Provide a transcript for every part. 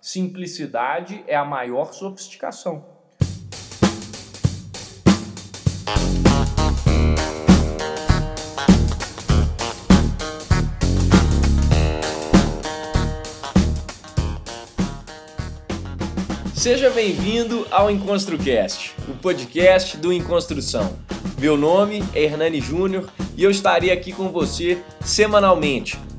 Simplicidade é a maior sofisticação. Seja bem-vindo ao EnconstruCast, o podcast do Enconstrução. Meu nome é Hernani Júnior e eu estarei aqui com você semanalmente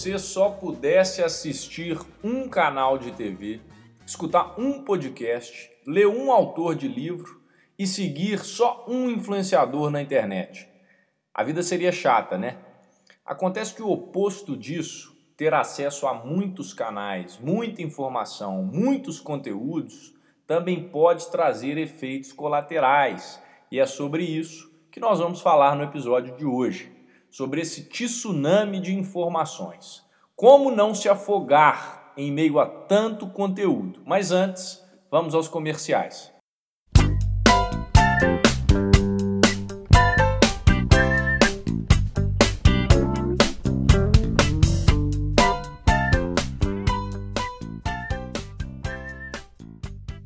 Você só pudesse assistir um canal de TV, escutar um podcast, ler um autor de livro e seguir só um influenciador na internet, a vida seria chata, né? Acontece que o oposto disso, ter acesso a muitos canais, muita informação, muitos conteúdos, também pode trazer efeitos colaterais. E é sobre isso que nós vamos falar no episódio de hoje sobre esse tsunami de informações. Como não se afogar em meio a tanto conteúdo? Mas antes, vamos aos comerciais.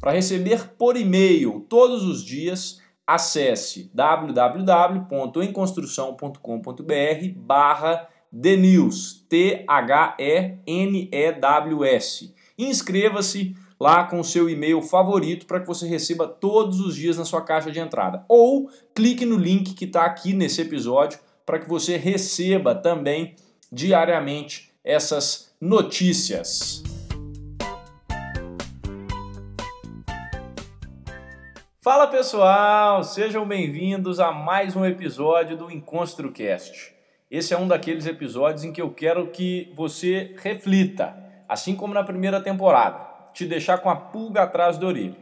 Para receber por e-mail todos os dias, acesse www.emconstrução.com.br barra TheNews, T-H-E-N-E-W-S. Inscreva-se lá com o seu e-mail favorito para que você receba todos os dias na sua caixa de entrada. Ou clique no link que está aqui nesse episódio para que você receba também diariamente essas notícias. Fala pessoal, sejam bem-vindos a mais um episódio do EnconstruCast. Esse é um daqueles episódios em que eu quero que você reflita, assim como na primeira temporada, te deixar com a pulga atrás da orelha.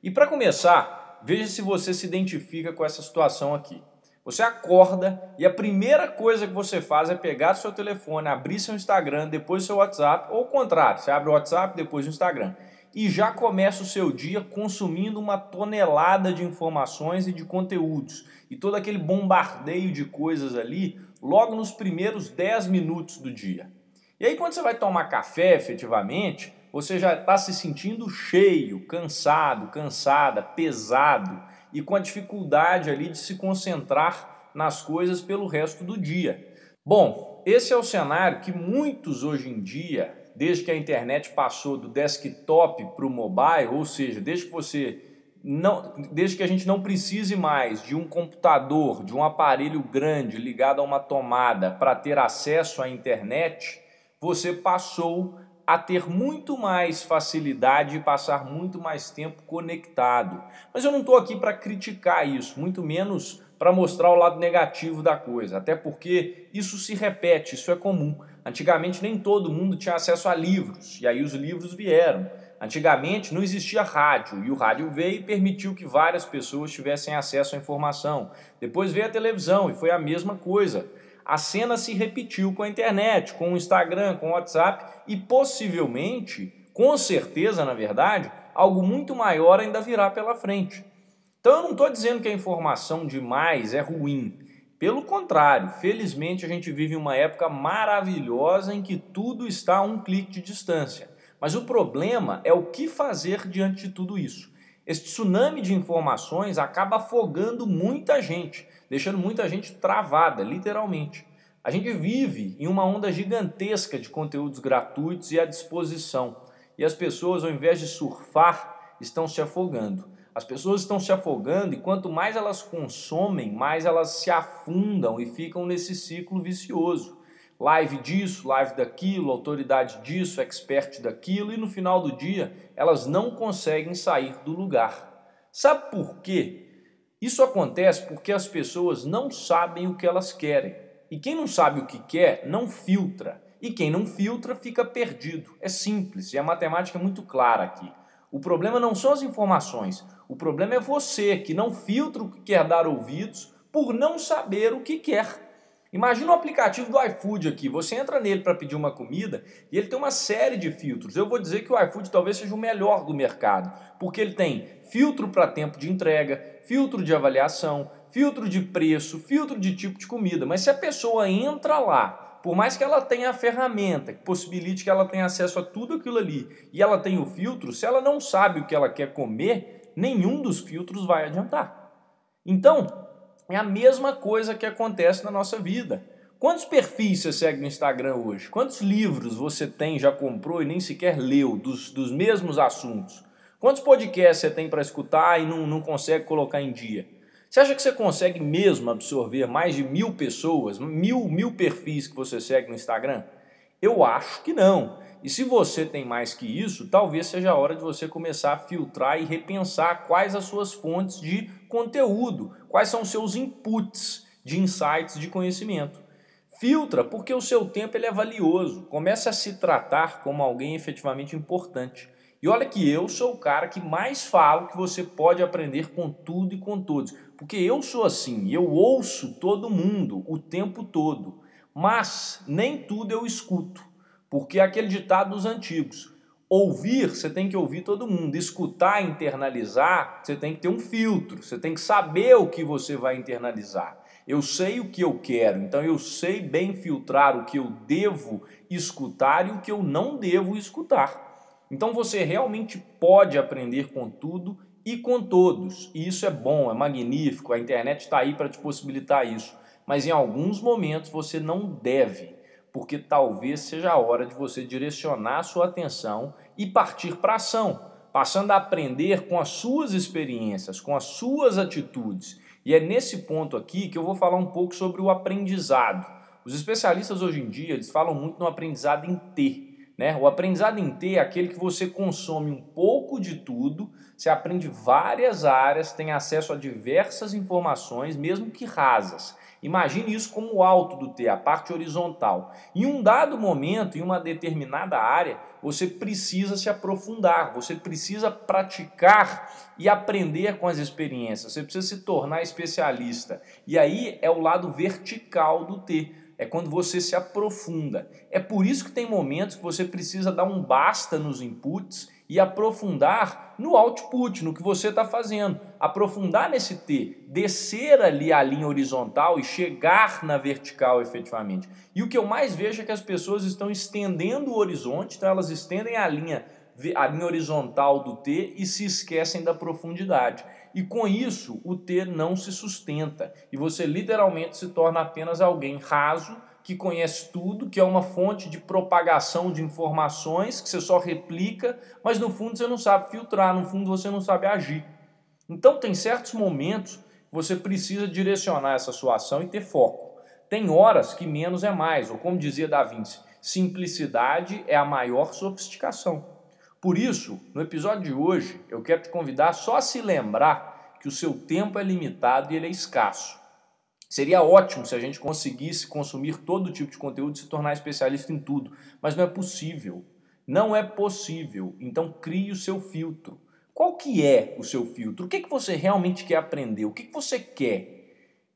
E para começar, veja se você se identifica com essa situação aqui. Você acorda e a primeira coisa que você faz é pegar seu telefone, abrir seu Instagram, depois seu WhatsApp, ou o contrário, você abre o WhatsApp, depois o Instagram e já começa o seu dia consumindo uma tonelada de informações e de conteúdos. E todo aquele bombardeio de coisas ali logo nos primeiros 10 minutos do dia. E aí, quando você vai tomar café efetivamente, você já está se sentindo cheio, cansado, cansada, pesado e com a dificuldade ali de se concentrar nas coisas pelo resto do dia. Bom, esse é o cenário que muitos hoje em dia desde que a internet passou do desktop para o mobile, ou seja, desde que você não, desde que a gente não precise mais de um computador, de um aparelho grande ligado a uma tomada para ter acesso à internet, você passou a ter muito mais facilidade e passar muito mais tempo conectado. Mas eu não estou aqui para criticar isso, muito menos para mostrar o lado negativo da coisa, até porque isso se repete, isso é comum. Antigamente nem todo mundo tinha acesso a livros, e aí os livros vieram. Antigamente não existia rádio, e o rádio veio e permitiu que várias pessoas tivessem acesso à informação. Depois veio a televisão, e foi a mesma coisa. A cena se repetiu com a internet, com o Instagram, com o WhatsApp, e possivelmente, com certeza, na verdade, algo muito maior ainda virá pela frente. Então eu não estou dizendo que a informação demais é ruim. Pelo contrário, felizmente a gente vive uma época maravilhosa em que tudo está a um clique de distância. Mas o problema é o que fazer diante de tudo isso. Esse tsunami de informações acaba afogando muita gente, deixando muita gente travada, literalmente. A gente vive em uma onda gigantesca de conteúdos gratuitos e à disposição. E as pessoas, ao invés de surfar, estão se afogando. As pessoas estão se afogando e quanto mais elas consomem, mais elas se afundam e ficam nesse ciclo vicioso. Live disso, live daquilo, autoridade disso, expert daquilo, e no final do dia elas não conseguem sair do lugar. Sabe por quê? Isso acontece porque as pessoas não sabem o que elas querem. E quem não sabe o que quer, não filtra. E quem não filtra fica perdido. É simples e a matemática é muito clara aqui. O problema não são as informações, o problema é você que não filtra o que quer dar ouvidos por não saber o que quer. Imagina o aplicativo do iFood aqui. Você entra nele para pedir uma comida e ele tem uma série de filtros. Eu vou dizer que o iFood talvez seja o melhor do mercado, porque ele tem filtro para tempo de entrega, filtro de avaliação, filtro de preço, filtro de tipo de comida. Mas se a pessoa entra lá, por mais que ela tenha a ferramenta que possibilite que ela tenha acesso a tudo aquilo ali e ela tenha o filtro, se ela não sabe o que ela quer comer, nenhum dos filtros vai adiantar. Então, é a mesma coisa que acontece na nossa vida. Quantos perfis você segue no Instagram hoje? Quantos livros você tem, já comprou e nem sequer leu dos, dos mesmos assuntos? Quantos podcasts você tem para escutar e não, não consegue colocar em dia? Você acha que você consegue mesmo absorver mais de mil pessoas, mil, mil perfis que você segue no Instagram? Eu acho que não. E se você tem mais que isso, talvez seja a hora de você começar a filtrar e repensar quais as suas fontes de conteúdo, quais são os seus inputs de insights de conhecimento. Filtra porque o seu tempo ele é valioso. Comece a se tratar como alguém efetivamente importante. E olha que eu sou o cara que mais falo que você pode aprender com tudo e com todos. Porque eu sou assim, eu ouço todo mundo o tempo todo. Mas nem tudo eu escuto. Porque é aquele ditado dos antigos. Ouvir, você tem que ouvir todo mundo. Escutar, internalizar, você tem que ter um filtro. Você tem que saber o que você vai internalizar. Eu sei o que eu quero, então eu sei bem filtrar o que eu devo escutar e o que eu não devo escutar. Então você realmente pode aprender com tudo e com todos. E isso é bom, é magnífico, a internet está aí para te possibilitar isso. Mas em alguns momentos você não deve porque talvez seja a hora de você direcionar sua atenção e partir para ação, passando a aprender com as suas experiências, com as suas atitudes. E é nesse ponto aqui que eu vou falar um pouco sobre o aprendizado. Os especialistas hoje em dia eles falam muito no aprendizado em T. Né? O aprendizado em T é aquele que você consome um pouco de tudo, você aprende várias áreas, tem acesso a diversas informações, mesmo que rasas. Imagine isso como o alto do T, a parte horizontal. Em um dado momento, em uma determinada área, você precisa se aprofundar, você precisa praticar e aprender com as experiências, você precisa se tornar especialista. E aí é o lado vertical do T é quando você se aprofunda. É por isso que tem momentos que você precisa dar um basta nos inputs e aprofundar no output, no que você está fazendo. Aprofundar nesse T, descer ali a linha horizontal e chegar na vertical efetivamente. E o que eu mais vejo é que as pessoas estão estendendo o horizonte, então elas estendem a linha, a linha horizontal do T e se esquecem da profundidade. E com isso, o T não se sustenta e você literalmente se torna apenas alguém raso que conhece tudo, que é uma fonte de propagação de informações que você só replica, mas no fundo você não sabe filtrar, no fundo você não sabe agir. Então tem certos momentos que você precisa direcionar essa sua ação e ter foco. Tem horas que menos é mais, ou como dizia Da Vinci, simplicidade é a maior sofisticação. Por isso, no episódio de hoje, eu quero te convidar só a se lembrar que o seu tempo é limitado e ele é escasso. Seria ótimo se a gente conseguisse consumir todo tipo de conteúdo e se tornar especialista em tudo, mas não é possível. Não é possível. Então crie o seu filtro. Qual que é o seu filtro? O que, que você realmente quer aprender? O que, que você quer?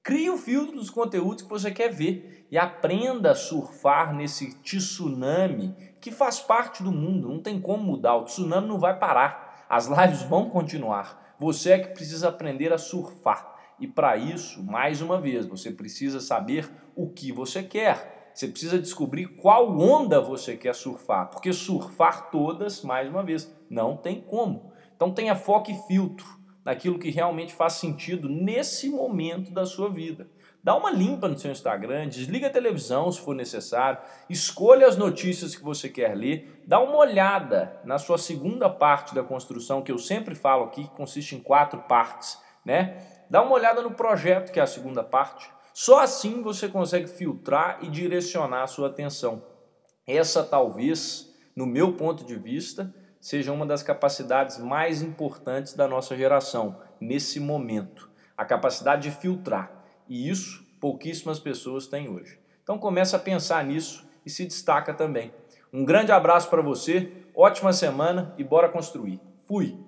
Crie o filtro dos conteúdos que você quer ver e aprenda a surfar nesse tsunami que faz parte do mundo. Não tem como mudar. O tsunami não vai parar. As lives vão continuar. Você é que precisa aprender a surfar. E para isso, mais uma vez, você precisa saber o que você quer. Você precisa descobrir qual onda você quer surfar, porque surfar todas, mais uma vez, não tem como. Então tenha foco e filtro naquilo que realmente faz sentido nesse momento da sua vida. Dá uma limpa no seu Instagram, desliga a televisão se for necessário, escolha as notícias que você quer ler, dá uma olhada na sua segunda parte da construção, que eu sempre falo aqui, que consiste em quatro partes, né? Dá uma olhada no projeto, que é a segunda parte. Só assim você consegue filtrar e direcionar a sua atenção. Essa talvez, no meu ponto de vista, seja uma das capacidades mais importantes da nossa geração nesse momento, a capacidade de filtrar. E isso pouquíssimas pessoas têm hoje. Então começa a pensar nisso e se destaca também. Um grande abraço para você, ótima semana e bora construir. Fui!